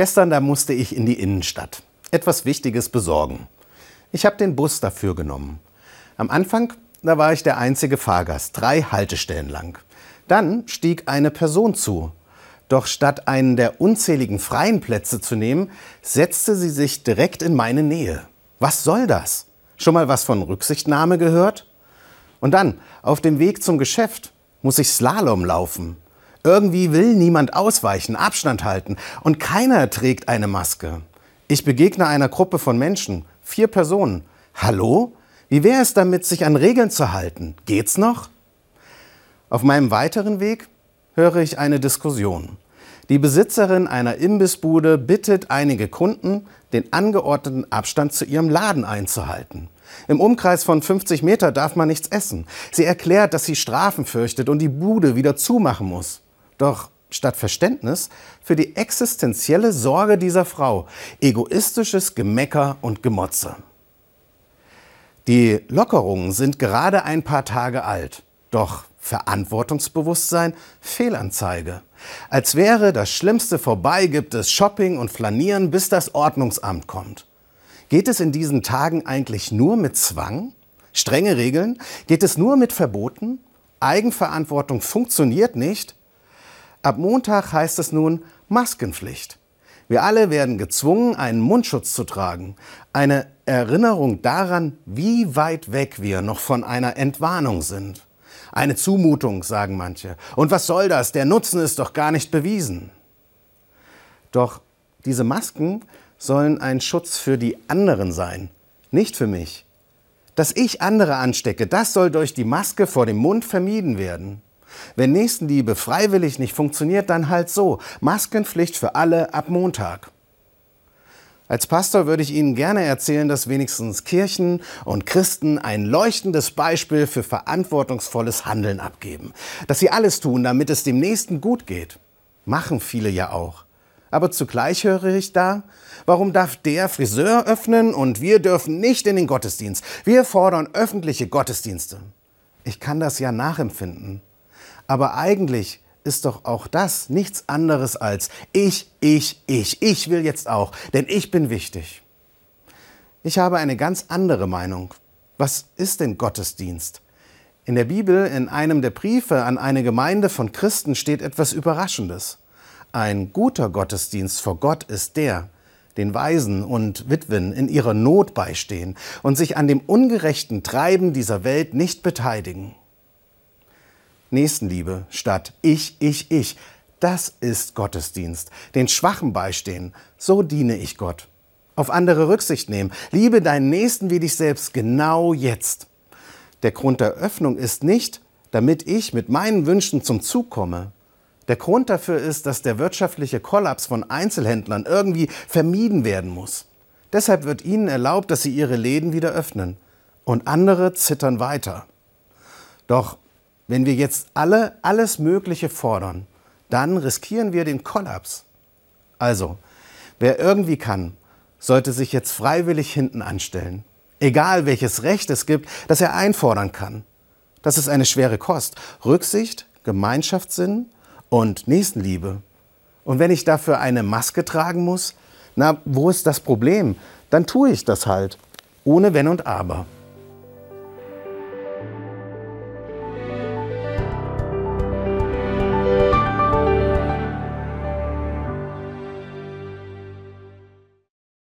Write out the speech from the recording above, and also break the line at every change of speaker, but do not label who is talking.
Gestern, da musste ich in die Innenstadt. Etwas Wichtiges besorgen. Ich habe den Bus dafür genommen. Am Anfang, da war ich der einzige Fahrgast, drei Haltestellen lang. Dann stieg eine Person zu. Doch statt einen der unzähligen freien Plätze zu nehmen, setzte sie sich direkt in meine Nähe. Was soll das? Schon mal was von Rücksichtnahme gehört? Und dann, auf dem Weg zum Geschäft, muss ich Slalom laufen. Irgendwie will niemand ausweichen, Abstand halten und keiner trägt eine Maske. Ich begegne einer Gruppe von Menschen, vier Personen. Hallo? Wie wäre es damit, sich an Regeln zu halten? Geht's noch? Auf meinem weiteren Weg höre ich eine Diskussion. Die Besitzerin einer Imbissbude bittet einige Kunden, den angeordneten Abstand zu ihrem Laden einzuhalten. Im Umkreis von 50 Meter darf man nichts essen. Sie erklärt, dass sie Strafen fürchtet und die Bude wieder zumachen muss. Doch statt Verständnis für die existenzielle Sorge dieser Frau egoistisches Gemecker und Gemotze. Die Lockerungen sind gerade ein paar Tage alt, doch Verantwortungsbewusstsein Fehlanzeige. Als wäre das Schlimmste vorbei, gibt es Shopping und Flanieren, bis das Ordnungsamt kommt. Geht es in diesen Tagen eigentlich nur mit Zwang? Strenge Regeln? Geht es nur mit Verboten? Eigenverantwortung funktioniert nicht? Ab Montag heißt es nun Maskenpflicht. Wir alle werden gezwungen, einen Mundschutz zu tragen. Eine Erinnerung daran, wie weit weg wir noch von einer Entwarnung sind. Eine Zumutung, sagen manche. Und was soll das? Der Nutzen ist doch gar nicht bewiesen. Doch diese Masken sollen ein Schutz für die anderen sein, nicht für mich. Dass ich andere anstecke, das soll durch die Maske vor dem Mund vermieden werden. Wenn Nächstenliebe freiwillig nicht funktioniert, dann halt so. Maskenpflicht für alle ab Montag. Als Pastor würde ich Ihnen gerne erzählen, dass wenigstens Kirchen und Christen ein leuchtendes Beispiel für verantwortungsvolles Handeln abgeben. Dass sie alles tun, damit es dem Nächsten gut geht. Machen viele ja auch. Aber zugleich höre ich da, warum darf der Friseur öffnen und wir dürfen nicht in den Gottesdienst? Wir fordern öffentliche Gottesdienste. Ich kann das ja nachempfinden. Aber eigentlich ist doch auch das nichts anderes als ich, ich, ich. Ich will jetzt auch, denn ich bin wichtig. Ich habe eine ganz andere Meinung. Was ist denn Gottesdienst? In der Bibel, in einem der Briefe an eine Gemeinde von Christen steht etwas Überraschendes. Ein guter Gottesdienst vor Gott ist der, den Waisen und Witwen in ihrer Not beistehen und sich an dem ungerechten Treiben dieser Welt nicht beteiligen. Nächstenliebe statt ich, ich, ich. Das ist Gottesdienst. Den Schwachen beistehen. So diene ich Gott. Auf andere Rücksicht nehmen. Liebe deinen Nächsten wie dich selbst genau jetzt. Der Grund der Öffnung ist nicht, damit ich mit meinen Wünschen zum Zug komme. Der Grund dafür ist, dass der wirtschaftliche Kollaps von Einzelhändlern irgendwie vermieden werden muss. Deshalb wird ihnen erlaubt, dass sie ihre Läden wieder öffnen. Und andere zittern weiter. Doch wenn wir jetzt alle alles Mögliche fordern, dann riskieren wir den Kollaps. Also, wer irgendwie kann, sollte sich jetzt freiwillig hinten anstellen. Egal welches Recht es gibt, das er einfordern kann. Das ist eine schwere Kost. Rücksicht, Gemeinschaftssinn und Nächstenliebe. Und wenn ich dafür eine Maske tragen muss, na, wo ist das Problem? Dann tue ich das halt. Ohne Wenn und Aber.